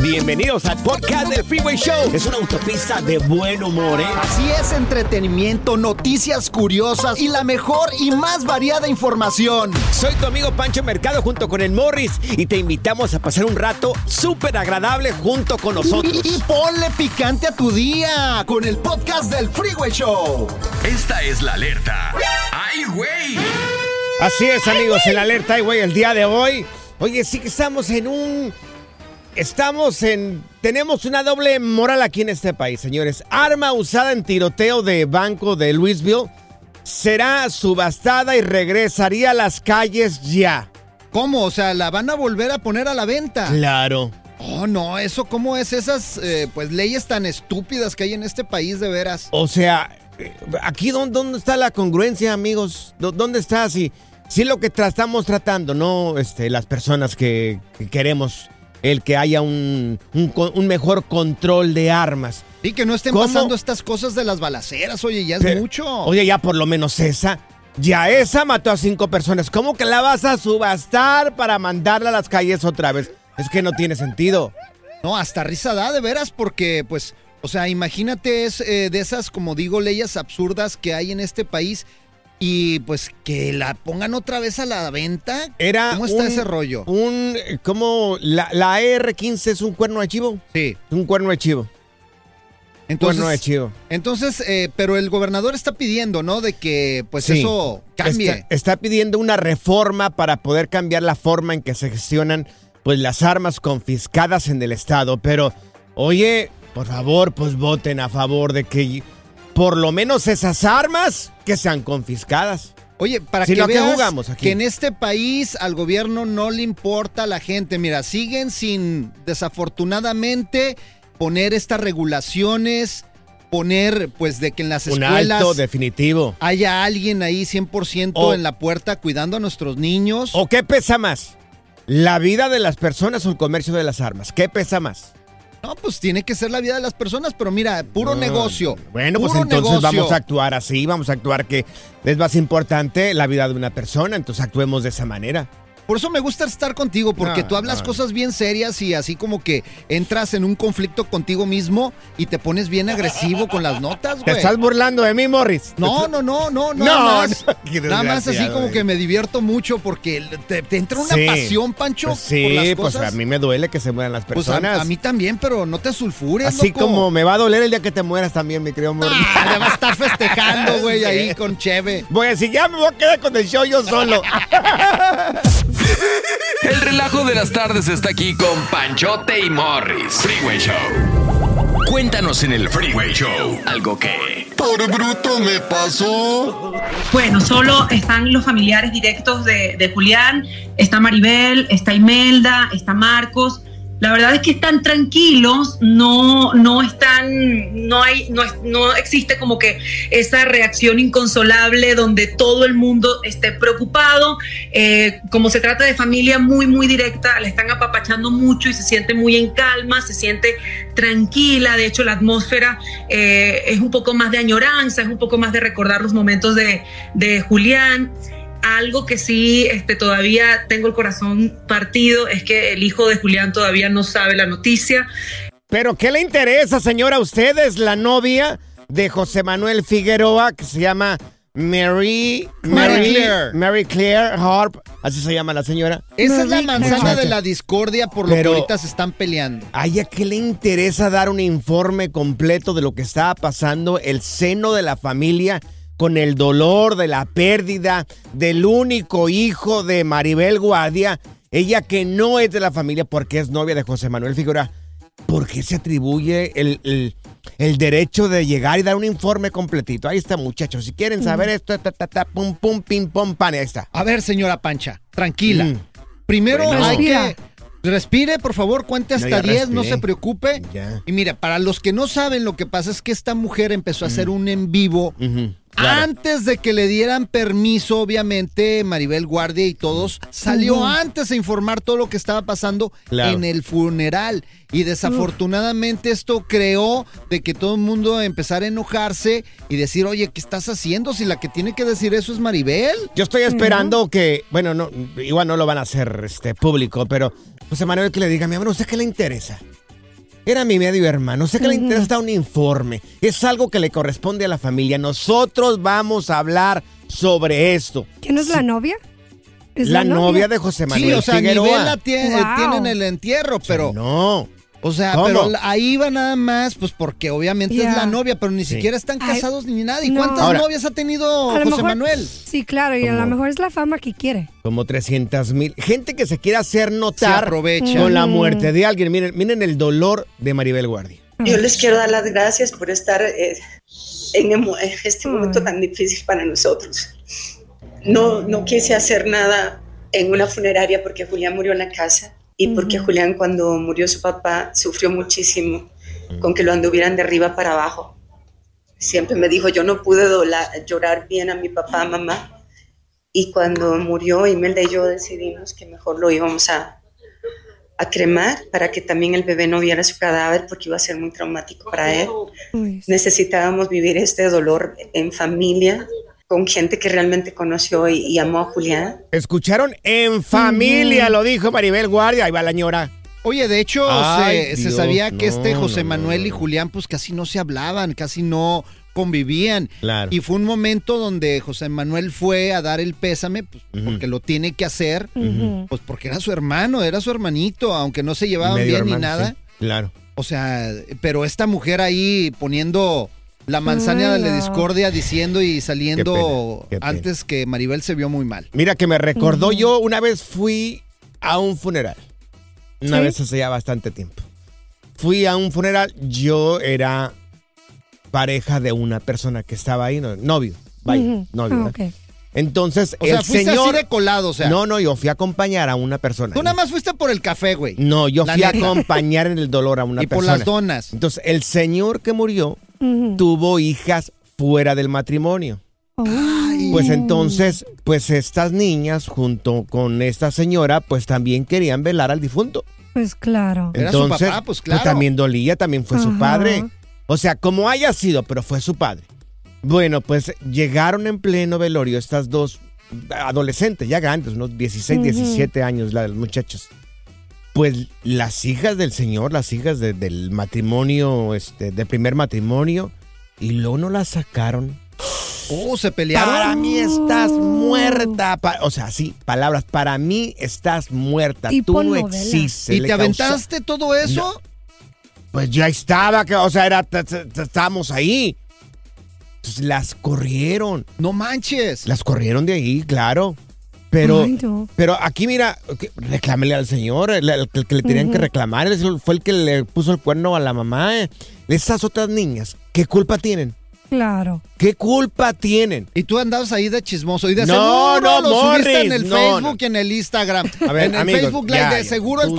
Bienvenidos al podcast del Freeway Show. Es una autopista de buen humor, ¿eh? Así es, entretenimiento, noticias curiosas y la mejor y más variada información. Soy tu amigo Pancho Mercado junto con el Morris y te invitamos a pasar un rato súper agradable junto con nosotros. Y, y ponle picante a tu día con el podcast del Freeway Show. Esta es la alerta. ¡Ay, güey! Así es, amigos, en la alerta, ay, güey, el día de hoy. Oye, sí que estamos en un Estamos en. Tenemos una doble moral aquí en este país, señores. Arma usada en tiroteo de banco de Louisville será subastada y regresaría a las calles ya. ¿Cómo? O sea, ¿la van a volver a poner a la venta? Claro. Oh, no, eso, ¿cómo es esas eh, pues leyes tan estúpidas que hay en este país de veras? O sea, eh, aquí dónde, dónde está la congruencia, amigos. ¿Dó- ¿Dónde está? Si, si lo que estamos tratando, no este, las personas que, que queremos el que haya un, un mejor control de armas. Y que no estén ¿Cómo? pasando estas cosas de las balaceras, oye, ya es Pero- mucho. Oye, ya por lo menos esa. Ya esa mató a cinco personas. ¿Cómo que la vas a subastar para mandarla a las calles otra vez? Es que no tiene sentido. No, hasta risa da, de veras, porque, pues, o sea, imagínate es, eh, de esas, como digo, leyes absurdas que hay en este país y, pues, que la pongan otra vez a la venta. Era ¿Cómo está un- ese rollo? Un, como la, la AR-15 es un cuerno de chivo. Sí. Es un cuerno de chivo. Entonces, cuerno de chivo. entonces eh, pero el gobernador está pidiendo, ¿no? De que, pues, Sí. eso cambie. Está, está pidiendo una reforma para poder cambiar la forma en que se gestionan pues las armas confiscadas en el estado. Pero, oye, por favor, pues voten a favor de que por lo menos esas armas que sean confiscadas. Oye, para Si que no, ¿a qué veas jugamos aquí? que en este país al gobierno no le importa a la gente. Mira, siguen sin, desafortunadamente, poner estas regulaciones, poner, pues, de que en las Un escuelas alto definitivo. haya alguien ahí 100% O- en la puerta cuidando a nuestros niños. ¿O qué pesa más? ¿La vida de las personas o el comercio de las armas? ¿Qué pesa más? No, pues tiene que ser la vida de las personas, pero mira, puro No, negocio. Bueno, pues entonces negocio. vamos a actuar así, vamos a actuar que es más importante la vida de una persona, entonces actuemos de esa manera. Por eso me gusta estar contigo, porque No, tú hablas no. cosas bien serias y así como que entras en un conflicto contigo mismo y te pones bien agresivo con las notas, ¿Te güey. estás burlando de mí, Morris? No, no, no, no, no. No, nada más, nada más así como que me divierto mucho porque te, te entra una Sí. pasión, Pancho, Pues sí, por las pues cosas. a mí me duele que se mueran las Pues a- personas. a, mí también, pero no te sulfures, Así loco. como me va a doler el día que te mueras también, mi querido Morris. Ah, ya va a estar festejando, güey, Sí. ahí con Cheve. Voy a decir, ya me voy a quedar con el show yo solo. El relajo de las tardes está aquí con Panchote y Morris. Freeway Show. Cuéntanos en el Freeway Show algo que... Por bruto me pasó. Bueno, solo están los familiares directos de, de Julián. Está Maribel, está Imelda, está Marcos. La verdad es que están tranquilos, no, no están, no hay, no, no existe como que esa reacción inconsolable donde todo el mundo esté preocupado. Eh, como se trata de familia muy, muy directa, la están apapachando mucho y se siente muy en calma, se siente tranquila. De hecho, la atmósfera eh, es un poco más de añoranza, es un poco más de recordar los momentos de, de Julián. Algo que sí este, todavía tengo el corazón partido es que el hijo de Julián todavía no sabe la noticia. Pero ¿qué le interesa, señora? Usted es la novia de José Manuel Figueroa, que se llama Mary... Mary Claire. Mary Claire Harp. Así se llama la señora. Esa es la manzana de la discordia por lo Pero- que ahorita se están peleando. ¿A ella qué le interesa dar un informe completo de lo que estaba pasando, el seno de la familia, con el dolor de la pérdida del único hijo de Maribel Guardia? Ella que no es de la familia porque es novia de José Manuel Figueroa. ¿Por qué se atribuye el, el- el derecho de llegar y dar un informe completito? Ahí está, muchachos. Si quieren saber esto, ta, ta, ta, pum, pum, pim, pum, pan, ahí está. A ver, señora Pancha, tranquila. Mm. Primero Bueno. hay que... Respire, por favor, cuente hasta ya 10, no se preocupe. Ya. Y mira, para los que no saben, lo que pasa es que esta mujer empezó a hacer un en vivo claro. antes de que le dieran permiso, obviamente, Maribel Guardia y todos. Salió antes a informar todo lo que estaba pasando Claro. en el funeral. Y desafortunadamente esto creó de que todo el mundo empezara a enojarse y decir, oye, ¿qué estás haciendo? Si la que tiene que decir eso es Maribel. Yo estoy esperando que, bueno, no, igual no lo van a hacer este, público, pero José Manuel que le diga, mi amor, ¿usted qué le interesa? Era mi medio hermano, ¿usted qué le interesa dar un informe? Es algo que le corresponde a la familia. Nosotros vamos a hablar sobre esto. ¿Quién es la novia? ¿Es La novia de José Sí, Manuel o sea, Figueroa. Nivel la tie- Wow. tienen el entierro, pero... No. O sea, ¿Cómo? pero ahí va nada más, pues porque obviamente es la novia, pero ni Sí. siquiera están Ay, casados ni nada. ¿Y no. cuántas Ahora- novias ha tenido José mejor- Manuel? Sí, claro, y a lo mejor es la fama que quiere. Como 300 mil. Gente que se quiere hacer Se notar aprovecha. con la muerte de alguien. Miren, miren el dolor de Maribel Guardia. Yo les quiero dar las gracias por estar eh, en este momento tan difícil para nosotros. No, no quise hacer nada en una funeraria porque Julián murió en la casa y porque Julián cuando murió su papá sufrió muchísimo con que lo anduvieran de arriba para abajo. Siempre me dijo, yo no pude dola- llorar bien a mi papá, mamá. Y cuando murió, Imelda y yo decidimos que mejor lo íbamos a, a cremar para que también el bebé no viera su cadáver porque iba a ser muy traumático para él. Necesitábamos vivir este dolor en familia, con gente que realmente conoció y, y amó a Julián. Escucharon en familia, lo dijo Maribel Guardia. Ahí va la ñora. Oye, de hecho, Ay, se, sabía que no, este José no, Manuel no, y. Julián pues casi no se hablaban, casi no convivían. Claro. Y fue un momento donde José Manuel fue a dar el pésame, pues, porque lo tiene que hacer, pues porque era su hermano, era su hermanito, aunque no se llevaban Medio bien ni nada. sí, claro. O sea, pero esta mujer ahí poniendo la manzana de la discordia diciendo y saliendo Qué pena, qué pena. antes que Maribel se vio muy mal. Mira que me recordó yo una vez fui a un funeral. Una ¿Sí? vez hace ya bastante tiempo. Fui a un funeral, yo era pareja de una persona que estaba ahí, no, novio, vaya, novio. Ah. Entonces, O sea, el fuiste señor... así de colado, o sea. no, no, yo fui a acompañar a una persona. Tú nada más fuiste por el café, güey. No, yo La fui a acompañar en el dolor a una y por persona. las donas. Entonces, el señor que murió Tuvo hijas fuera del matrimonio. Pues entonces, pues estas niñas junto con esta señora, pues también querían velar al difunto. Pues claro. Era su Entonces, papá, pues, claro. también dolía, también fue su padre. O sea, como haya sido, pero fue su padre. Bueno, pues llegaron en pleno velorio estas dos adolescentes, ya grandes, unos 16, Ujú. 17 años, las muchachas. Pues las hijas del señor, las hijas de- del matrimonio, este, del primer matrimonio, y luego no las sacaron. Oh, se pelearon. Para mí estás muerta. Pa- o sea, sí, palabras. Para mí estás muerta. Tú Tipo no novela. existes. ¿Y te causó- aventaste todo eso? Pues ya estaba, que, o sea, era, estábamos ahí. Entonces, las corrieron. No manches. Las corrieron de ahí, claro. Pero, Ay, no. pero aquí mira, reclámele al señor, el, el- el que le tenían que reclamar, fue el que le puso el cuerno a la mamá. eh. Esas otras niñas, ¿qué culpa tienen? Claro. ¿Qué culpa tienen? Y tú andabas ahí de chismoso y de No, seguro no, lo subiste en Morris, el no, Facebook y en el Instagram. A ver, en el amigos, Facebook Live, ya, de seguro el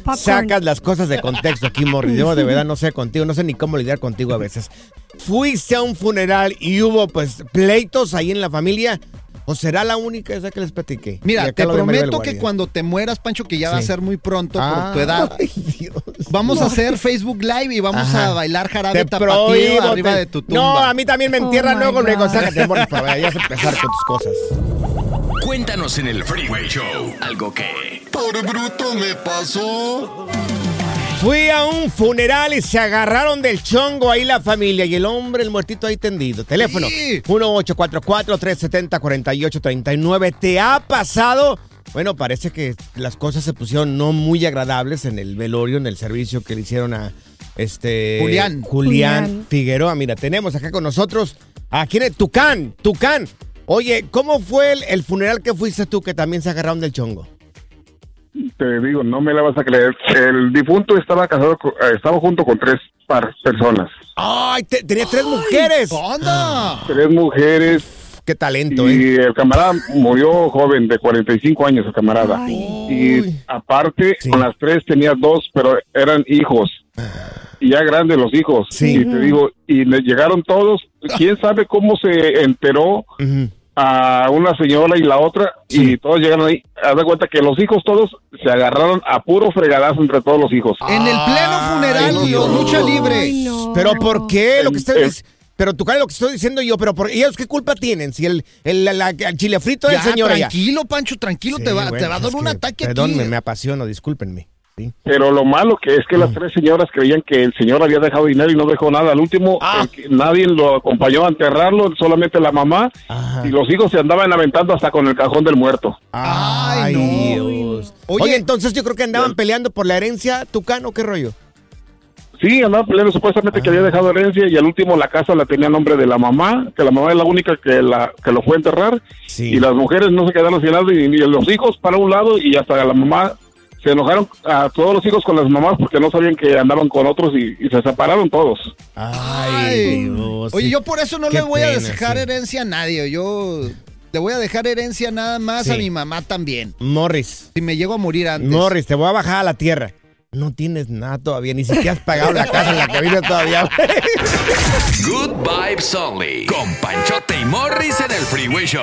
popcorn. Sacas las cosas de contexto aquí, Morris. Yo de verdad no sé contigo, no sé ni cómo lidiar contigo a veces. Fuiste a un funeral y hubo pues pleitos ahí en la familia. ¿O será la única esa que les platiqué? Mira, te prometo que cuando te mueras, Pancho, que ya va a ser muy pronto Ah, por tu edad, ay, Dios. vamos a hacer Facebook Live y vamos Ajá. a bailar jarabe Te tapatío prohíbo, arriba te- de tu tumba. No, a mí también me Oh entierran my luego, luego. Sácate, Morris, para vayas a empezar con tus cosas. Cuéntanos en el Freeway Show algo que... Por bruto me pasó. Fui a un funeral y se agarraron del chongo ahí la familia y el hombre, el muertito ahí tendido. Teléfono Sí. 1844-370-4839. ¿Te ha pasado? Bueno, parece que las cosas se pusieron no muy agradables en el velorio, en el servicio que le hicieron a este Julián. Julián, Julián. Figueroa. Mira, tenemos acá con nosotros a quién es Tucán, Tucán. Oye, ¿cómo fue el, el funeral que fuiste tú que también se agarraron del chongo? Te digo, no me la vas a creer. El difunto estaba casado, con- eh, estaba junto con tres par- personas. ¡Ay! te- tenía tres mujeres. ¡Anda! Tres mujeres. ¡Qué talento, Y eh! el camarada murió joven, de 45 años el camarada. Y aparte, Sí. con las tres tenía dos, pero eran hijos. Y ya grandes los hijos. Sí. Y te digo, y le llegaron todos. ¿Quién sabe cómo se enteró Ujú. A una señora y la otra? Y todos llegaron ahí. Haz de cuenta que los hijos todos se agarraron a puro fregadazo entre todos los hijos. En el pleno funeral, Ay, lucha libre. Ay, no. Pero ¿por qué? Lo que Pero tú lo que estoy diciendo yo, pero por ellos qué culpa tienen si el, el, la- la- el chile frito del señor tranquilo, Pancho, tranquilo, te va, te va a dar un que, ataque Perdón, aquí. me, me apasiono, discúlpenme. ¿Sí? Pero lo malo que es que Mm. las tres señoras creían que el señor había dejado dinero y no dejó nada. Al último, Ah. nadie lo acompañó a enterrarlo, solamente la mamá. Ajá. Y los hijos se andaban aventando hasta con el cajón del muerto. Ay, Ay, no. Dios. Oye- Oye, entonces yo creo que andaban peleando por la herencia tucano, ¿qué rollo? Sí, andaba peleando supuestamente que había Ah. dejado herencia y al último la casa la tenía a nombre de la mamá, que la mamá es la única que, la, que lo fue a enterrar. Sí. Y las mujeres no se quedaron sin nada y, y los hijos para un lado y hasta la mamá. Se enojaron a todos los hijos con las mamás porque no sabían que andaban con otros y, y se separaron todos. Ay, Dios. Oye, sí. yo por eso no Qué le voy a dejar sí. herencia a nadie. Yo le voy a dejar herencia nada más Sí. a mi mamá también. Morris, Si me llego a morir antes. Morris, te voy a bajar a la tierra. No tienes nada todavía, ni siquiera has pagado la casa en la que vives todavía. Good Vibes Only. Con Panchote y Morris en el Freeway Show.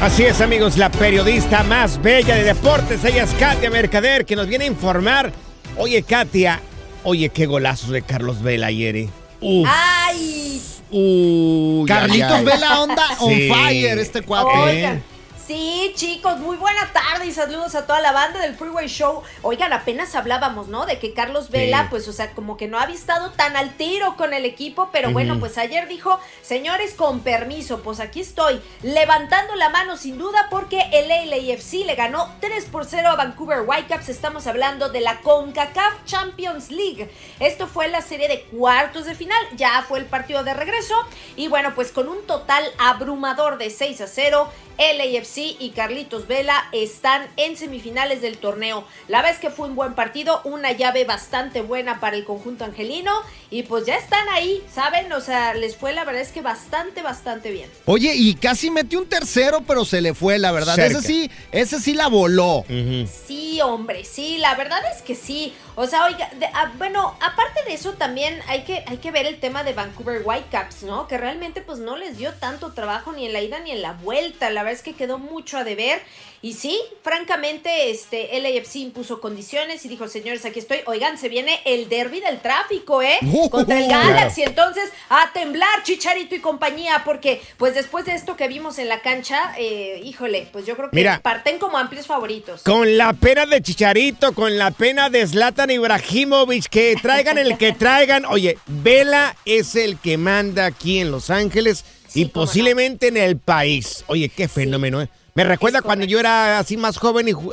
Así es, amigos, la periodista más bella de deportes, ella es Katia Mercader, que nos viene a informar. Oye, Katia, oye, qué golazos de Carlos Vela ayer. eh. Uf. ¡Ay! Uy, Carlitos ay, ay. Vela onda on Sí. fire este cuate. Oigan, sí, chicos, muy buena tarde y saludos a toda la banda del Freeway Show. Oigan, apenas hablábamos, ¿no? De que Carlos Vela, Sí. pues, o sea, como que no había estado tan al tiro con el equipo, pero bueno, pues ayer dijo, señores, con permiso, pues aquí estoy, levantando la mano sin duda porque el LAFC le ganó 3 por 0 a Vancouver Whitecaps. Estamos hablando de la CONCACAF Champions League. Esto fue la serie de cuartos de final, ya fue el partido de regreso y bueno, pues con un total abrumador de 6 a 0, LAFC y Carlitos Vela están en semifinales del torneo. La vez que fue un buen partido, una llave bastante buena para el conjunto angelino y pues ya están ahí, ¿saben? O sea, les fue la verdad es que bastante, bastante bien. Oye, y casi metió un tercero, pero se le fue, la verdad. Cerca. Ese sí, ese sí la voló. Sí, hombre, sí, la verdad es que sí. O sea, oiga, de- ah, bueno, aparte de eso también hay que, hay que ver el tema de Vancouver Whitecaps, ¿no? Que realmente pues no les dio tanto trabajo ni en la ida ni en la vuelta. La verdad es que quedó mucho a deber. Y sí, francamente, este LAFC impuso condiciones y dijo, señores, aquí estoy. Oigan, se viene el derby del tráfico, ¿eh? Contra el. Galaxy. Entonces, a temblar, Chicharito y compañía, porque pues después de esto que vimos en la cancha, eh, híjole, pues yo creo que Mira. parten como amplios favoritos. Con la pena de Chicharito, con la pena de Zlatan Ibrahimovic, que traigan el que traigan. Oye, Vela es el que manda aquí en Los Ángeles y posiblemente en el país. Oye, qué fenómeno, ¿eh? Me recuerda cuando yo era así más joven y ju-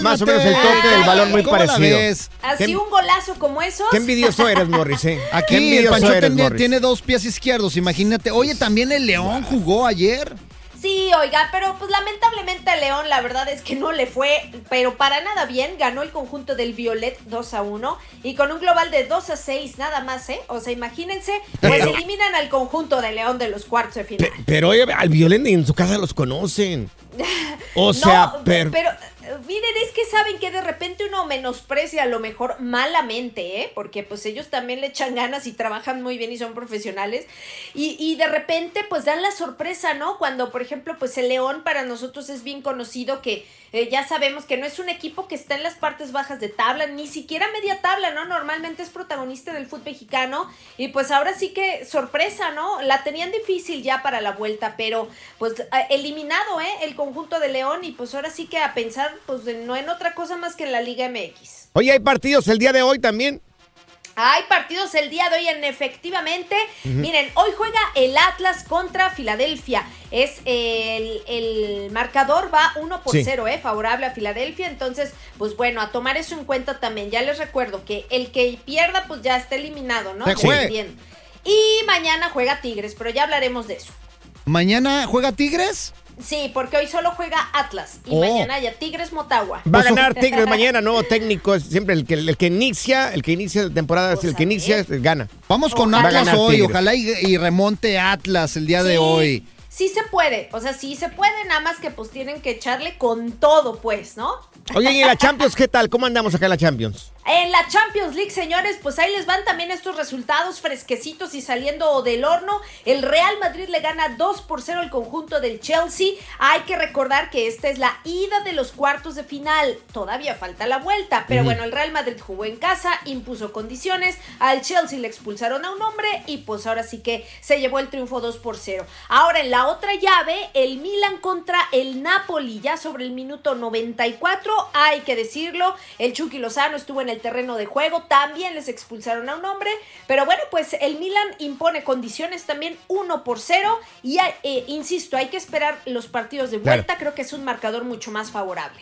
más o menos el toque del balón muy ¿Cómo la parecido. Así un golazo como esos. Qué envidioso eres, Morris, ¿eh? Aquí el Pancho eres, tiene, Morris. tiene dos pies izquierdos, imagínate. Oye, también el León jugó ayer. Sí, oiga, pero pues lamentablemente a León la verdad es que no le fue, pero para nada bien. Ganó el conjunto del Violet 2 a 1 y con un global de 2 a 6 nada más, ¿eh? O sea, imagínense, pues Pero- eliminan al conjunto de León de los cuartos de final. Pero oye, al Violen en su casa los conocen. O No, sea, pero... miren, es que saben que de repente uno menosprecia a lo mejor malamente, ¿eh? Porque pues ellos también le echan ganas y trabajan muy bien y son profesionales. Y, y de repente pues dan la sorpresa, ¿no? Cuando, por ejemplo, pues el León para nosotros es bien conocido que eh, ya sabemos que no es un equipo que está en las partes bajas de tabla, ni siquiera media tabla, ¿no? Normalmente es protagonista del fútbol mexicano y pues ahora sí que sorpresa, ¿no? La tenían difícil ya para la vuelta, pero pues eliminado, ¿eh? El conjunto de León y pues ahora sí que a pensar pues no en otra cosa más que en la Liga MX. Oye, hay partidos el día de hoy también. Hay partidos el día de hoy en efectivamente. Miren, hoy juega el Atlas contra Filadelfia. Es el, el marcador va 1 por Sí. 0, eh, favorable a Filadelfia. Entonces, pues bueno, a tomar eso en cuenta también. Ya les recuerdo que el que pierda, pues ya está eliminado, ¿no? Bien. Y mañana juega Tigres, pero ya hablaremos de eso. ¿Mañana juega Tigres? Sí, porque hoy solo juega Atlas y Oh. mañana ya Tigres Motagua. Va a ganar Tigres mañana, nuevo técnico. Es siempre el que, el que inicia, el que inicia la temporada, es el que inicia, gana. Vamos con Atlas hoy, Tigres. ojalá y, y remonte Atlas el día de hoy. Sí se puede, o sea, sí se puede, nada más que pues tienen que echarle con todo, pues, ¿no? Oye, ¿y en la Champions qué tal? ¿Cómo andamos acá en la Champions? En la Champions League, señores, pues ahí les van también estos resultados fresquecitos y saliendo del horno. El Real Madrid le gana 2 por 0 al conjunto del Chelsea. Hay que recordar que esta es la ida de los cuartos de final. Todavía falta la vuelta, pero bueno, el Real Madrid jugó en casa, impuso condiciones. Al Chelsea le expulsaron a un hombre y pues ahora sí que se llevó el triunfo 2 por 0. Ahora en la otra llave, el Milan contra el Napoli, ya sobre el minuto 94. Hay que decirlo, el Chucky Lozano estuvo en el terreno de juego, también les expulsaron a un hombre, pero bueno, pues el Milan impone condiciones también 1 por 0 y hay- eh, insisto, hay que esperar los partidos de Claro. vuelta, creo que es un marcador mucho más favorable.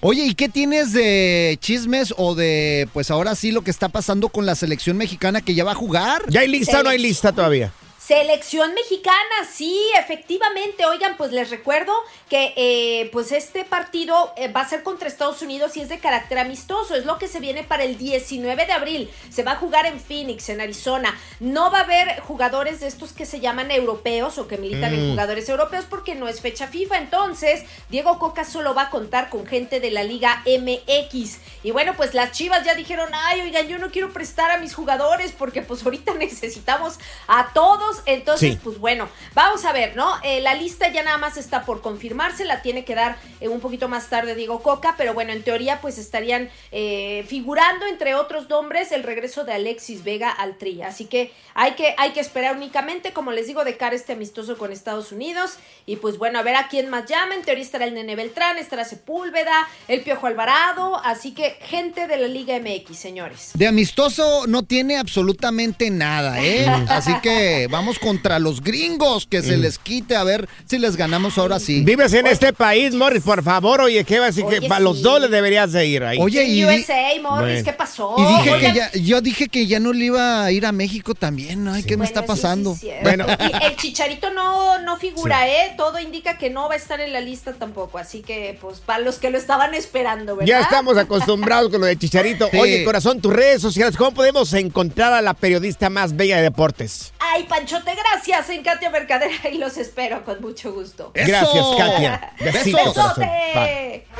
Oye, ¿y qué tienes de chismes o de, pues ahora sí, lo que está pasando con la selección mexicana que ya va a jugar? ¿Ya hay lista o no hay lista todavía? Selección mexicana, sí, efectivamente. Oigan, pues les recuerdo que eh, pues este partido eh, va a ser contra Estados Unidos y es de carácter amistoso. Es lo que se viene para el 19 de abril. Se va a jugar en Phoenix, en Arizona. No va a haber jugadores de estos que se llaman europeos o que militan en Mm. jugadores europeos porque no es fecha FIFA. Entonces, Diego Coca solo va a contar con gente de la Liga MX. Y bueno, pues las Chivas ya dijeron, ay, oigan, yo no quiero prestar a mis jugadores porque pues ahorita necesitamos a todos Entonces, Sí. pues bueno, vamos a ver, ¿no? Eh, la lista ya nada más está por confirmarse, la tiene que dar eh, un poquito más tarde Diego Coca, pero bueno, en teoría pues estarían eh, figurando entre otros nombres el regreso de Alexis Vega al Tri. Así que hay que, hay que esperar únicamente, como les digo, de cara a este amistoso con Estados Unidos. Y pues bueno, a ver a quién más llama. En teoría estará el Nene Beltrán, estará Sepúlveda, el Piojo Alvarado. Así que gente de la Liga MX, señores. De amistoso no tiene absolutamente nada, ¿eh? Así que vamos contra los gringos, que se les quite a ver si les ganamos ahora sí. Vives en este país, Morris, por favor, oye, ¿qué va a decir? Oye, que para los sí. dos le deberías de ir ahí. Oye, y, USA, Morris, Bueno. ¿qué pasó? y dije que Oigan, ya, yo dije que ya no le iba a ir a México también. Ay, ¿qué me está Bueno, sí, pasando? sí. Y el chicharito no, no figura, ¿eh? Todo indica que no va a estar en la lista tampoco. Así que, pues, para los que lo estaban esperando, ¿verdad? Ya estamos acostumbrados con lo de Chicharito. Sí. Oye, corazón, tus redes sociales, ¿cómo podemos encontrar a la periodista más bella de deportes? Ay, Panchote, gracias en Katia Mercader y los espero con mucho gusto. Gracias, Katia. Corazón. ¡Besote!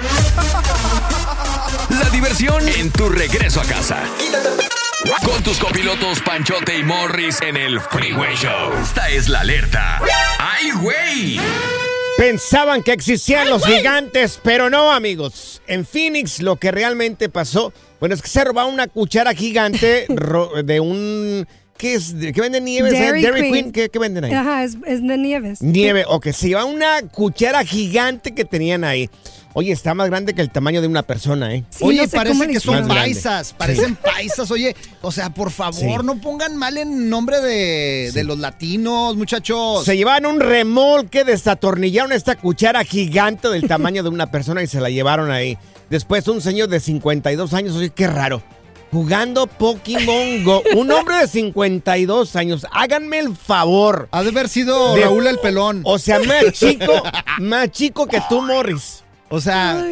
La diversión en tu regreso a casa. Con tus copilotos Panchote y Morris en el Freeway Show. Esta es la alerta. ¡Ay, güey! Pensaban que existían los gigantes, pero no, amigos. En Phoenix lo que realmente pasó, bueno, es que se robaron una cuchara gigante ro- de un... ¿Qué es? ¿Qué venden nieves? eh? Dairy Queen. Queen. ¿Qué, qué venden ahí? Ajá, es, es de nieves. Nieve, o que se lleva una cuchara gigante que tenían ahí. Oye, está más grande que el tamaño de una persona, ¿eh? Sí, Oye, no sé parece que son paisas, parecen paisas. Oye, o sea, por favor, Sí. no pongan mal en nombre de, de los latinos, muchachos. Se llevaron un remolque, desatornillaron esta cuchara gigante del tamaño de una persona y se la llevaron ahí. Después un señor de 52 años, oye, qué raro. Jugando Pokémon Go. Un hombre de 52 años. Háganme el favor. Ha de haber sido De- Raúl el pelón. O sea, más chico, más chico que tú, Morris. O sea,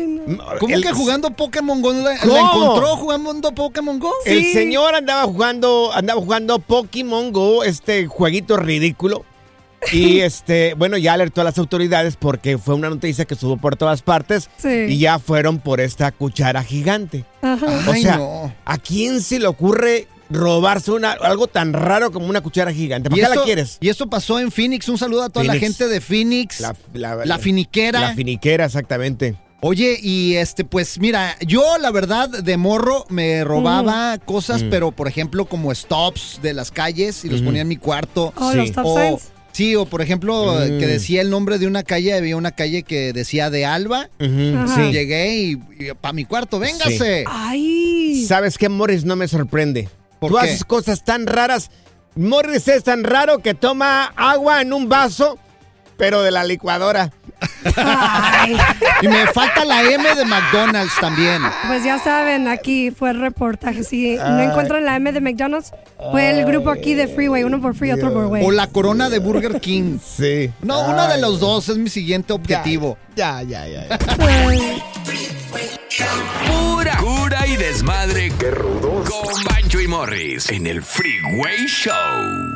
¿cómo El- que jugando Pokémon Go? ¿La, encontró jugando Pokémon Go? El señor andaba jugando, andaba jugando Pokémon Go, este jueguito ridículo. Y este, bueno, ya alertó a las autoridades porque fue una noticia que subo por todas partes Sí. y ya fueron por esta cuchara gigante. Ajá. O Ay, sea, no. ¿a quién se le ocurre robarse una, algo tan raro como una cuchara gigante? ¿Para ¿Y qué esto, la quieres? Y esto pasó en Phoenix. Un saludo a toda la gente de Phoenix. La, la- La finiquera. La finiquera, exactamente. Oye, y este, pues mira, yo la verdad de morro me robaba cosas, Mm. pero por ejemplo como stops de las calles y los ponía en mi cuarto. Oh, los stop o, signs. Sí, o por ejemplo Mm. que decía el nombre de una calle, había una calle que decía de Alba. Ajá. sí. Llegué y, para mi cuarto, véngase. Ay. ¿Sabes qué, Morris? No me sorprende. ¿Por Tú qué? haces cosas tan raras. Morris es tan raro que toma agua en un vaso, pero de la licuadora. Ay. Y me falta la M de McDonald's también. Pues ya saben, aquí fue el reportaje. Si no encuentran la M de McDonald's, fue el grupo aquí de Freeway, uno por Free, otro por Way. O la corona de Burger King. Sí. No, uno de los dos es mi siguiente objetivo. Ya, ya, ya. ya. Ay. Pura cura y desmadre. ¡Qué rudos! Con Bancho y Morris en el Freeway Show.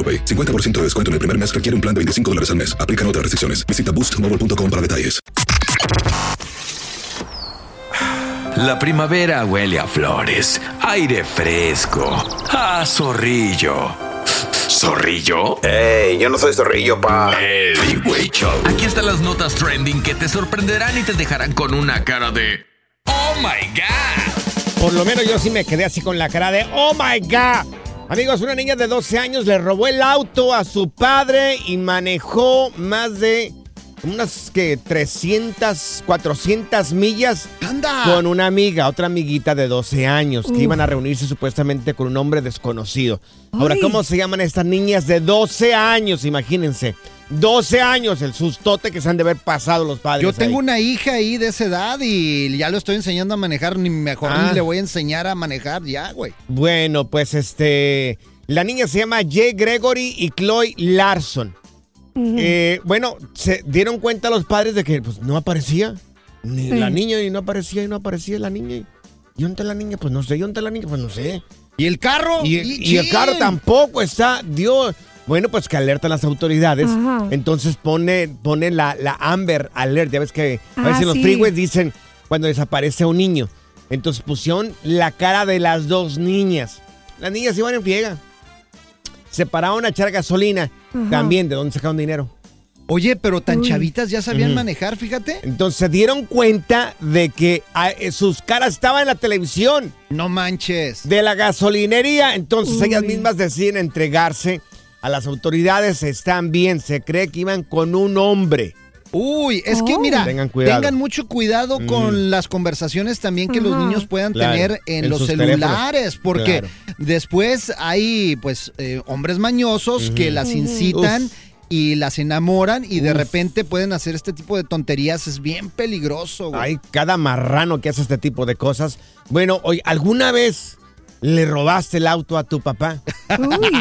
AroPay. 50% de descuento en el primer mes requiere un plan de 25 dólares al mes. Aplican otras restricciones. Visita boostmobile.com para detalles. La primavera huele a flores, aire fresco, a zorrillo. ¿Zorrillo? ¡Ey! Yo no soy zorrillo, pa. Heavyweight Show. Aquí están las notas trending que te sorprenderán y te dejarán con una cara de. ¡Oh my God! Por lo menos yo sí me quedé así con la cara de ¡Oh my God! Amigos, una niña de 12 años le robó el auto a su padre y manejó más de unas que 300, 400 millas ¡Anda! con una amiga, otra amiguita de 12 años, que Uf. iban a reunirse supuestamente con un hombre desconocido. Ahora, Ay. ¿cómo se llaman estas niñas de 12 años? Imagínense. 12 años, el sustote que se han de haber pasado los padres. Yo tengo ahí. una hija ahí de esa edad y ya lo estoy enseñando a manejar, ni mejor Ah. ni le voy a enseñar a manejar ya, güey. Bueno, pues este. La niña se llama Jay Gregory y Chloe Larson. Eh, bueno, se dieron cuenta los padres de que pues, no aparecía. Ni Sí. la niña y no aparecía y no aparecía la niña. ¿Y dónde está la niña? Pues no sé. ¿Y dónde está la niña? Pues no sé. ¿Y el carro? Y, y el carro tampoco está. Dios. Bueno, pues que alertan las autoridades. Ajá. Entonces pone, pone la, la Amber Alert. Ya ves que a Ah, veces en los sí. freeways dicen cuando desaparece un niño. Entonces pusieron la cara de las dos niñas. Las niñas iban en friega. Se pararon a echar gasolina. Ajá. También, ¿de dónde sacaron dinero? Oye, pero tan Uy. chavitas ya sabían manejar, fíjate. Entonces se dieron cuenta de que ah, eh, sus caras estaban en la televisión. No manches. de la gasolinería. Entonces Uy. ellas mismas deciden entregarse a las autoridades. Están bien, se cree que iban con un hombre. Uy, es que mira, Tengan cuidado. tengan mucho cuidado Mm. con las conversaciones también que los niños puedan Claro, tener en, en los celulares, porque Claro. después hay pues eh, hombres mañosos que las incitan y las enamoran y de repente pueden hacer este tipo de tonterías, es bien peligroso. güey. Hay cada marrano que hace este tipo de cosas. Bueno, oye, ¿alguna vez le robaste el auto a tu papá?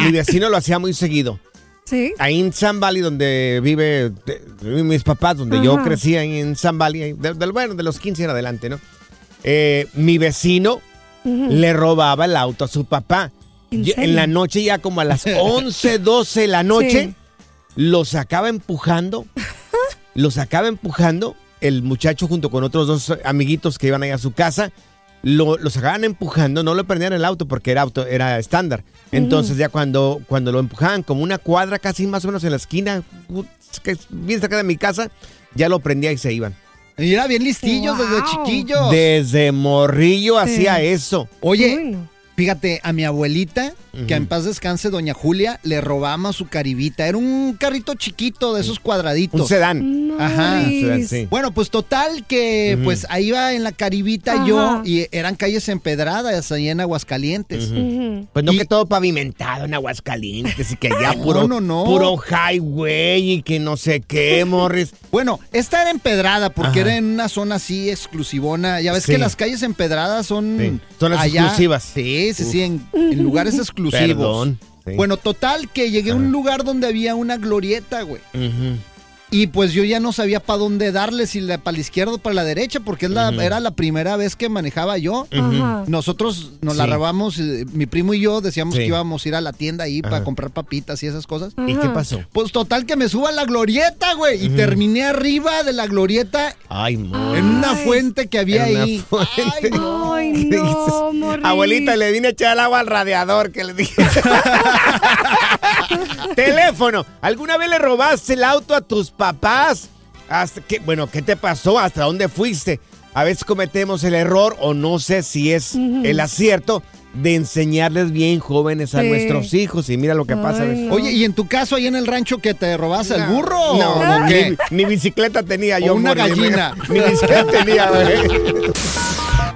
Mi vecino lo hacía muy seguido. Sí. Ahí en San Valley, donde vive de- mis papás, donde yo crecí ahí en San Valley, de- del- bueno, de los 15 en adelante, ¿no? Eh, mi vecino le robaba el auto a su papá. ¿En Yo- serio? la noche, ya como a las 11, 12 de la noche, Sí. lo sacaba empujando. lo sacaba empujando. El muchacho junto con otros dos amiguitos que iban ahí a su casa. Lo, lo sacaban empujando, no le prendían el auto porque era auto, era estándar. Entonces ya cuando, cuando lo empujaban como una cuadra casi más o menos en la esquina, uh, que es bien cerca de mi casa, ya lo prendía y se iban. Mira, bien listillos desde Wow. chiquillos. Desde morrillo Sí. hacía eso. Oye. Fíjate, a mi abuelita, que en paz descanse, doña Julia, le robamos su caribita. Era un carrito chiquito de esos cuadraditos. Un sedán. Ajá. Un sedán, Maris. sí. Bueno, pues total que pues ahí iba en la caribita Ajá. yo y eran calles empedradas ahí en Aguascalientes. Pues no Y- que todo pavimentado en Aguascalientes y que ya No, puro, no, no. puro highway y que no sé qué, Morris. Bueno, esta era empedrada porque Ajá. era en una zona así exclusivona. Ya ves Sí. que las calles empedradas son Sí, zonas allá- exclusivas. Sí, sí, Uf. sí, en, en lugares exclusivos. Perdón. Sí. Bueno, total que llegué a un lugar donde había una glorieta, güey. Y pues yo ya no sabía para dónde darle, si la, para la izquierda o para la derecha, porque es la, Ujú. era la primera vez que manejaba yo. Nosotros nos la robamos, eh, mi primo y yo decíamos Sí. que íbamos a ir a la tienda ahí para comprar papitas y esas cosas. ¿Y qué pasó? Pues total que me suba a la glorieta, güey. Y terminé arriba de la glorieta Ay, Morris. en una fuente que había En ahí. Ay, no. Ay, ¿Qué no. Abuelita, le vine a echar el agua al radiador que le dije. Teléfono. ¿Alguna vez le robaste el auto a tus papás? Hasta que, bueno, ¿qué te pasó? ¿Hasta dónde fuiste? A veces cometemos el error, o no sé si es el acierto, de enseñarles bien jóvenes a Sí. nuestros hijos. Y mira lo que pasa. Ay, no. Oye, ¿y en tu caso ahí en el rancho que te robaste el burro? No, o no, qué? ni, ni bicicleta tenía O yo. una Morris. gallina. Ni bicicleta tenía, güey.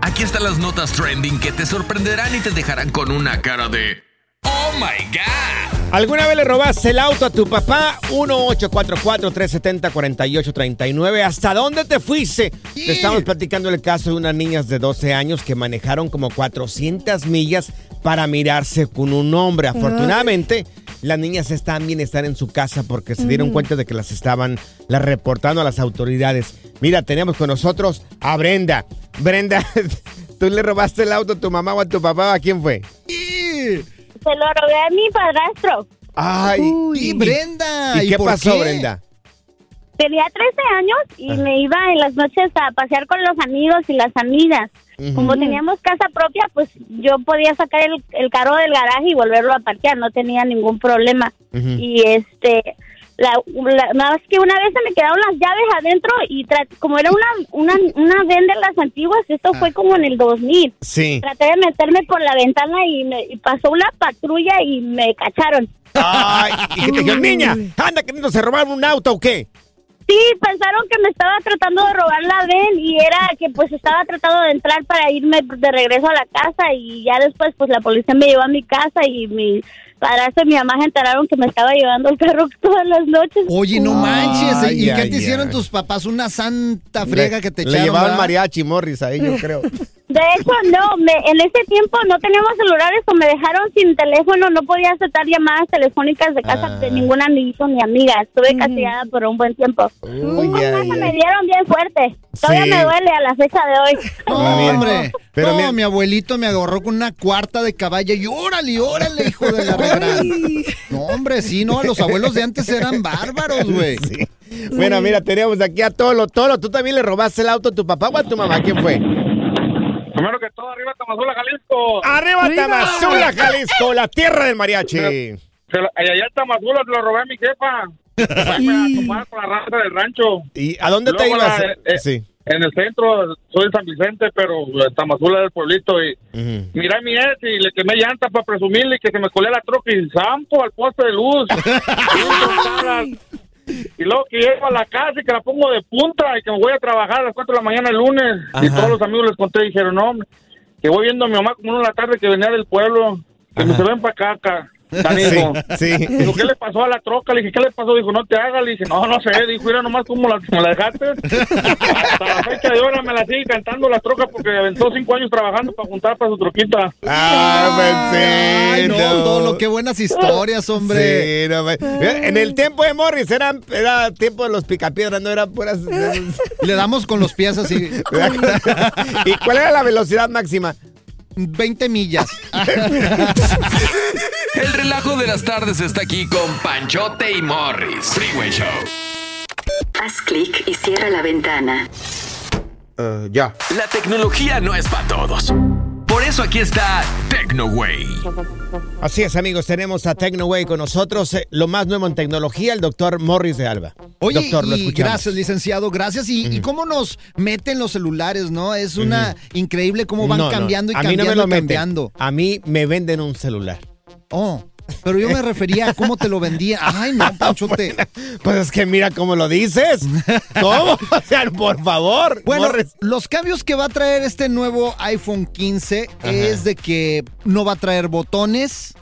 Aquí están las notas trending que te sorprenderán y te dejarán con una cara de ¡Oh my God! ¿Alguna vez le robaste el auto a tu papá? 1-844-370-4839. ¿Hasta dónde te fuiste? Te estamos platicando el caso de unas niñas de 12 años que manejaron como 400 millas para mirarse con un hombre. Afortunadamente, las niñas están bien, están en su casa porque se dieron cuenta de que las estaban las reportando a las autoridades. Mira, tenemos con nosotros a Brenda. Brenda, ¿tú le robaste el auto a tu mamá o a tu papá? ¿A quién fue? Se lo robé a mi padrastro. Ay, Y Brenda. ¿Y qué por pasó, qué? Brenda? tenía 13 años y me iba en las noches a pasear con los amigos y las amigas. Como teníamos casa propia, pues yo podía sacar el, el carro del garaje y volverlo a parquear, no tenía ningún problema. Y este, la, la- nada más que una vez se me quedaron las llaves adentro y como era una, una, una van de las antiguas, esto fue como en el 2000. Sí. Traté de meterme por la ventana y, me, y pasó una patrulla y me cacharon. Ay, y te dijeron, niña, anda queriendo se robar un auto o qué? Sí, pensaron que me estaba tratando de robar la ven y era que pues estaba tratando de entrar para irme de regreso a la casa y ya después pues la policía me llevó a mi casa y mi padrastro y mi mamá se enteraron que me estaba llevando el carro todas las noches. Oye, no manches. ¿y- Ay, ¿Y qué ay, te hicieron ay. tus papás? Una santa friega que te Le echaron. llevaban ¿verdad? mariachi Morris ahí, yo creo. De hecho, no, me, en ese tiempo no teníamos celulares o me dejaron sin teléfono, no podía aceptar llamadas telefónicas de casa Ah. de ningún amiguito ni amiga. Estuve castigada por un buen tiempo. un ay, conazo ay. me dieron bien fuerte. Todavía Sí. me duele a la fecha de hoy. No, hombre. Pero no, mi abuelito me agarró con una cuarta de caballo y órale, órale, hijo de la regrada. No, hombre, sí, no, los abuelos de antes eran bárbaros, güey. Sí. Bueno, mira, tenemos aquí a Tolo. Tolo, ¿tú también le robaste el auto a tu papá o a tu mamá? ¿Quién fue? Primero que todo, arriba Tamazula, Jalisco. ¡Arriba Tamazula, Jalisco, la tierra del mariachi! Allá en Tamazula lo robé a mi jefa. Para tomar con la raza del rancho. ¿Y a dónde te ibas? la- eh, sí. En el centro, soy de San Vicente, pero Tamazula es el pueblito. Y miré a mi ex y le quemé llanta para presumirle que se me colé la troca y zampo al poste de luz. y luego que llego a la casa y que la pongo de punta y que me voy a trabajar a las 4 de la mañana el lunes. Y todos los amigos les conté y dijeron, no, que voy viendo a mi mamá como una de la tarde que venía del pueblo. Que me se ven para acá, acá. Canijo. Sí, sí. Dijo, ¿qué le pasó a la troca? Le dije, ¿qué le pasó? Dijo, no te hagas. Le dije, no, no sé. Dijo, mira nomás cómo la, me la dejaste. Hasta la fecha de ahora me la sigue cantando la troca porque aventó cinco años trabajando para juntar para su troquita. ¡Ah, Ay, no, Mencito! Dolo, qué buenas historias, hombre. Sí, no, me- en el tiempo de Morris era, era tiempo de los picapiedras, no eran puras... Le damos con los pies así. ¿Y cuál era la velocidad máxima? 20 millas. El relajo de las tardes está aquí con Panchote y Morris. Freeway Show. Haz clic y cierra la ventana. ya. La tecnología no es para todos. Por eso aquí está TecnoWay. Así es, amigos, tenemos a TecnoWay con nosotros, eh, lo más nuevo en tecnología, el doctor Morris de Alba. Oye, doctor, lo y escuchamos. gracias, licenciado, gracias. Y, y cómo nos meten los celulares, ¿no? Es una increíble cómo van No, no, cambiando y a mí no cambiando me lo y meten. cambiando. A mí me venden un celular. Oh, pero yo me refería a cómo te lo vendían. Ay, no, Panchote. Pues es que mira cómo lo dices. ¿Cómo? O sea, por favor. Bueno, Morris. los cambios que va a traer este nuevo iPhone 15 Ajá. es de que no va a traer botones.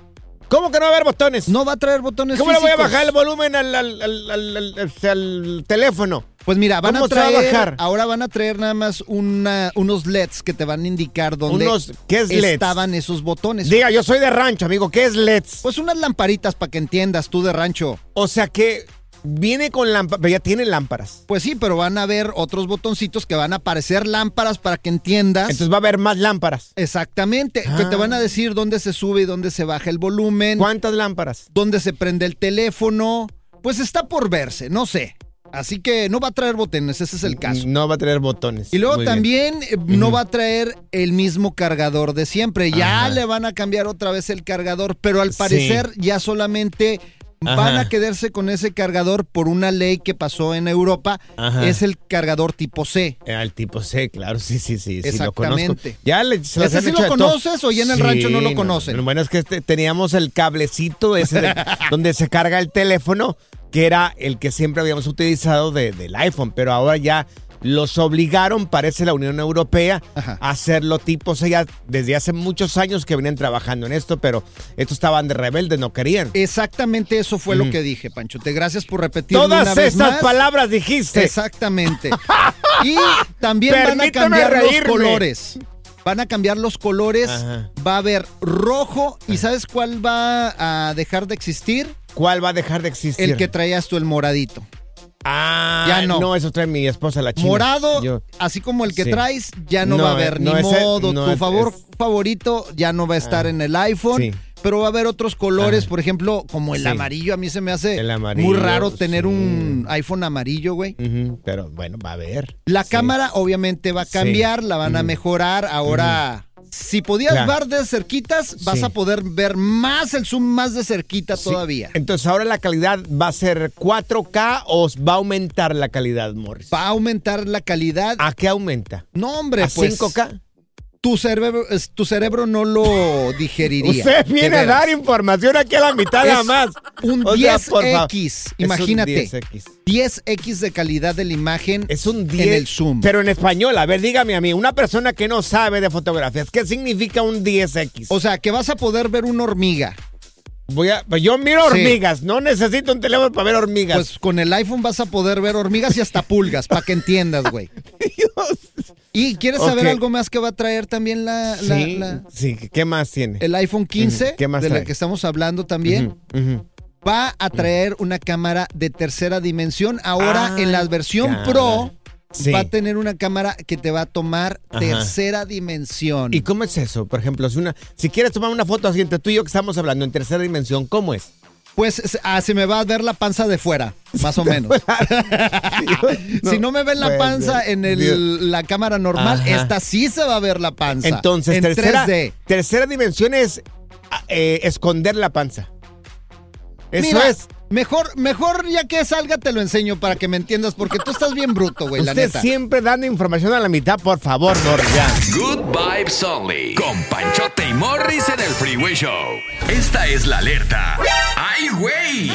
¿Cómo que no va a haber botones? No va a traer botones ¿Cómo le voy a bajar el volumen al- al- al- al teléfono? Pues mira, van a ¿Cómo se va a traer, bajar? ahora van a traer nada más una, unos LEDs que te van a indicar dónde Unos- ¿qué es LEDs? estaban esos botones. Diga, yo soy de rancho, amigo. ¿Qué es LEDs? Pues unas lamparitas para que entiendas tú de rancho. O sea que viene con lámparas, pero ya tiene lámparas. Pues sí, pero van a haber otros botoncitos que van a aparecer lámparas para que entiendas. Entonces va a haber más lámparas. Exactamente, que te van a decir dónde se sube y dónde se baja el volumen. ¿Cuántas lámparas? Dónde se prende el teléfono. Pues está por verse, no sé. Así que no va a traer botones, ese es el caso. No va a tener botones. Y luego Muy también eh, no va a traer el mismo cargador de siempre. Ya Ajá. le van a cambiar otra vez el cargador, pero al Sí. parecer ya solamente van a quedarse con ese cargador por una ley que pasó en Europa. Ajá. Es el cargador tipo C. Al tipo C, claro, sí, sí, sí, sí, lo conozco. Exactamente. Ya le, ¿Ese sí lo conoces o ya en el rancho no lo conocen? Bueno, es que este- teníamos el cablecito ese de- donde se carga el teléfono, que era el que siempre habíamos utilizado de- del iPhone, pero ahora ya los obligaron, parece la Unión Europea, a hacerlo tipo C. Ya desde hace muchos años que venían trabajando en esto, pero estos estaban de rebeldes, no querían. Exactamente eso fue lo que dije, Pancho. Te gracias por repetirlo Todas una vez estas más. palabras dijiste. Exactamente. y también van a cambiar reírme. los colores. Van a cambiar los colores. Ajá. Va a haber rojo. ¿Y sabes cuál va a dejar de existir? ¿Cuál va a dejar de existir? El que traías tú, el moradito. Ah, Ya no. No, eso trae mi esposa la china. Morado, Yo- así como el que Sí. traes, ya no, No, va a haber no, ni modo. no, tu es- favor es- favorito ya no va a estar Ah. en el iPhone. Sí. pero va a haber otros colores, Ajá. por ejemplo, como el Sí. amarillo. A mí se me hace El amarillo, muy raro tener un iPhone amarillo, güey. Pero bueno, va a ver. La cámara obviamente va a cambiar, la van a mejorar. Ahora, si podías Claro. ver de cerquitas, vas Sí. a poder ver más el zoom más de cerquita todavía. Entonces ahora la calidad va a ser 4K o va a aumentar la calidad, Morris. Va a aumentar la calidad. ¿A qué aumenta? No, hombre, ¿A pues 5K? Tu cerebro, tu cerebro no lo digeriría. Usted viene a dar información aquí a la mitad nada más. Un O sea, por favor. 10X, Es un imagínate. 10X. 10X de calidad de la imagen Es un 10. en el zoom. Pero en español, a ver, dígame a mí, una persona que no sabe de fotografías, ¿qué significa un 10X? O sea, que vas a poder ver una hormiga. Voy a, yo miro Sí. hormigas, no necesito un teléfono para ver hormigas. Pues con el iPhone vas a poder ver hormigas y hasta pulgas, para que entiendas, güey. ¿Y quieres saber algo más que va a traer también la, la- sí, la- sí, ¿qué más tiene? el iPhone 15? Ujú, ¿qué más de la que estamos hablando también. Va a traer una cámara de tercera dimensión. Ahora Ah, en la versión cara. Pro Sí. va a tener una cámara que te va a tomar Ajá. tercera dimensión. ¿Y cómo es eso? Por ejemplo, si, una, si quieres tomar una foto así entre tú y yo que estamos hablando en tercera dimensión, ¿cómo es? Pues se- ah, se me va a ver la panza de fuera, más o menos. si no me ven la panza en el- la cámara normal, Ajá. esta sí se va a ver la panza. Entonces, en tercera, 3D. tercera dimensión es ah, eh, esconder la panza. Eso Mira, es. Mejor, mejor ya que salga te lo enseño para que me entiendas, porque tú estás bien bruto, güey, la Usted neta. siempre dando información a la mitad, por favor, ya. Good Vibes Only. Con Panchote y Morris en el Freeway Show. Esta es la alerta. ¡Ay, güey!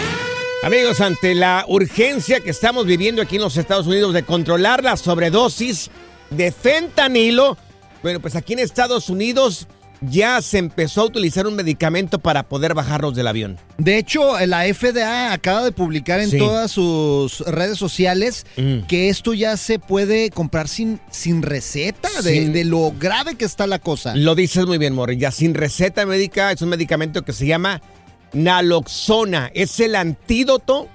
Amigos, ante la urgencia que estamos viviendo aquí en los Estados Unidos de controlar la sobredosis de fentanilo, bueno, pues aquí en Estados Unidos ya se empezó a utilizar un medicamento para poder bajarlos del avión. De hecho, la FDA acaba de publicar en Sí. todas sus redes sociales Mm. que esto ya se puede comprar sin, sin receta, de, lo grave que está la cosa. Lo dices muy bien, Morris. Ya sin receta médica es un medicamento que se llama naloxona. Es el antídoto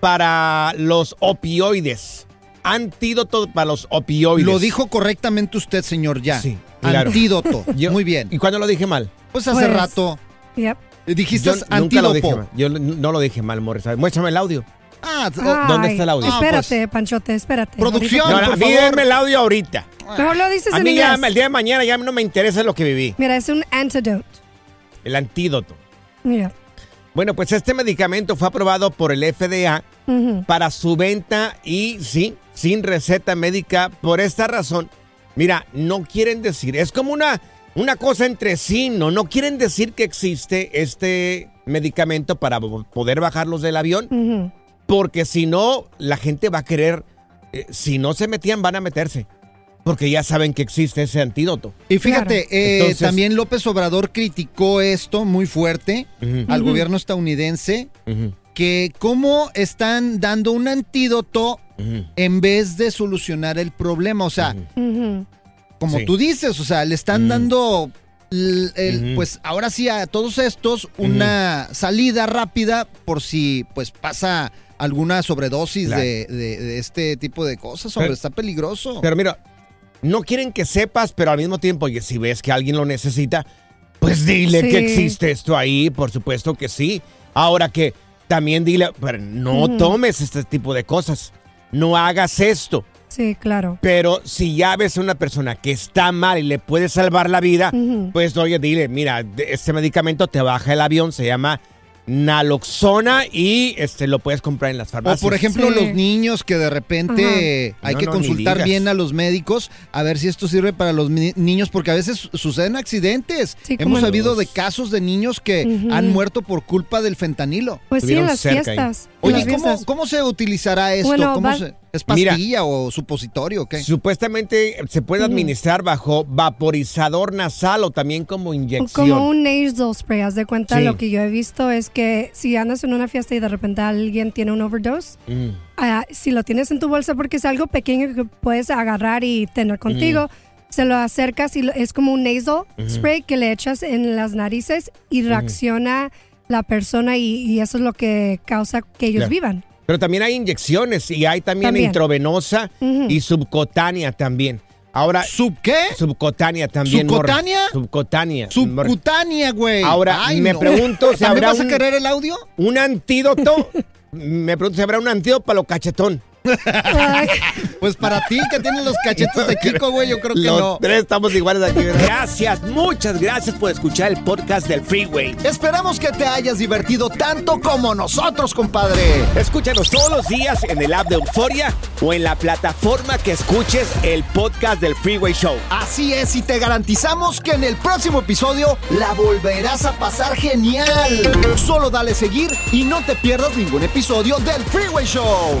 para los opioides. Antídoto para los opioides. Lo dijo correctamente usted, señor, ya. Sí, claro. Antídoto. Yo- Muy bien. ¿Y cuándo lo dije mal? Pues hace Pues, rato Yep. dijiste Yo nunca lo dije antídopo. mal. Yo no lo dije mal, Morris. A ver, Muéstrame el audio. Ah, ¿Dónde Ay, está el audio? Espérate, Panchote, espérate. Producción. No, por a mí favor. denme el audio ahorita. Mejor lo dices A en mí ya, inglés. el día de mañana ya no me interesa lo que viví. Mira, es un antidote. El antídoto. Mira. Bueno, pues este medicamento fue aprobado por el FDA Ujú. para su venta y sí, sin receta médica. Por esta razón, mira, no quieren decir, es como una, una cosa entre sí, no, no quieren decir que existe este medicamento para poder bajarlos del avión, porque si no, la gente va a querer, eh, si no se metían, van a meterse, porque ya saben que existe ese antídoto. Y fíjate, eh, Entonces- también López Obrador criticó esto muy fuerte al gobierno estadounidense, que cómo están dando un antídoto en vez de solucionar el problema. O sea, como Sí. tú dices, o sea, le están dando, el- pues ahora sí a todos estos una salida rápida por si pues pasa alguna sobredosis Claro. de, de- de este tipo de cosas, hombre, Pero- está peligroso. Pero mira, no quieren que sepas, pero al mismo tiempo, oye, si ves que alguien lo necesita, pues dile Sí. que existe esto ahí, por supuesto que sí. Ahora que también dile, pero no tomes este tipo de cosas, no hagas esto. Sí, claro. Pero si ya ves a una persona que está mal y le puede salvar la vida, pues oye, dile, mira, este medicamento te baja el avión, se llama naloxona y este lo puedes comprar en las O farmacias. por ejemplo, Sí. los niños que de repente Ajá. hay No, que no, consultar bien a los médicos a ver si esto sirve para los ni- niños, porque a veces suceden accidentes. Sí, Hemos sabido de casos de niños que han muerto por culpa del fentanilo. Pues sí, en Estuvieron las cerca ahí. fiestas. Oye, las ¿cómo, fiestas. ¿cómo se utilizará esto? Bueno, ¿Cómo va- se- ¿Es Mira. pastilla o supositorio o qué? Supuestamente se puede administrar bajo vaporizador nasal o también como inyección. Como un nasal spray, haz de cuenta, Sí. lo que yo he visto es que si andas en una fiesta y de repente alguien tiene un overdose, Mm. ah, si lo tienes en tu bolsa porque es algo pequeño que puedes agarrar y tener contigo, se lo acercas y lo- es como un nasal spray que le echas en las narices y reacciona la persona y, y eso es lo que causa que ellos Claro. vivan. Pero también hay inyecciones y hay también, También. intravenosa y subcutánea también. Ahora, ¿Sub qué? Subcutánea también. ¿Subcutánea? Subcutánea. Subcutánea, güey. Ahora, Ay, me no. pregunto si ¿También habrá vas a querer el audio? Un antídoto. me pregunto si habrá un antídoto para los cachetón. Pues para ti que tienes los cachetes de Kiko, güey, yo creo que Los no. tres estamos iguales aquí. Gracias, muchas gracias por escuchar el podcast del Freeway. Esperamos que te hayas divertido tanto como nosotros, compadre. Escúchanos todos los días en el app de Euforia o en la plataforma que escuches el podcast del Freeway Show. Así es, y te garantizamos que en el próximo episodio la volverás a pasar genial. Solo dale seguir y no te pierdas ningún episodio del Freeway Show.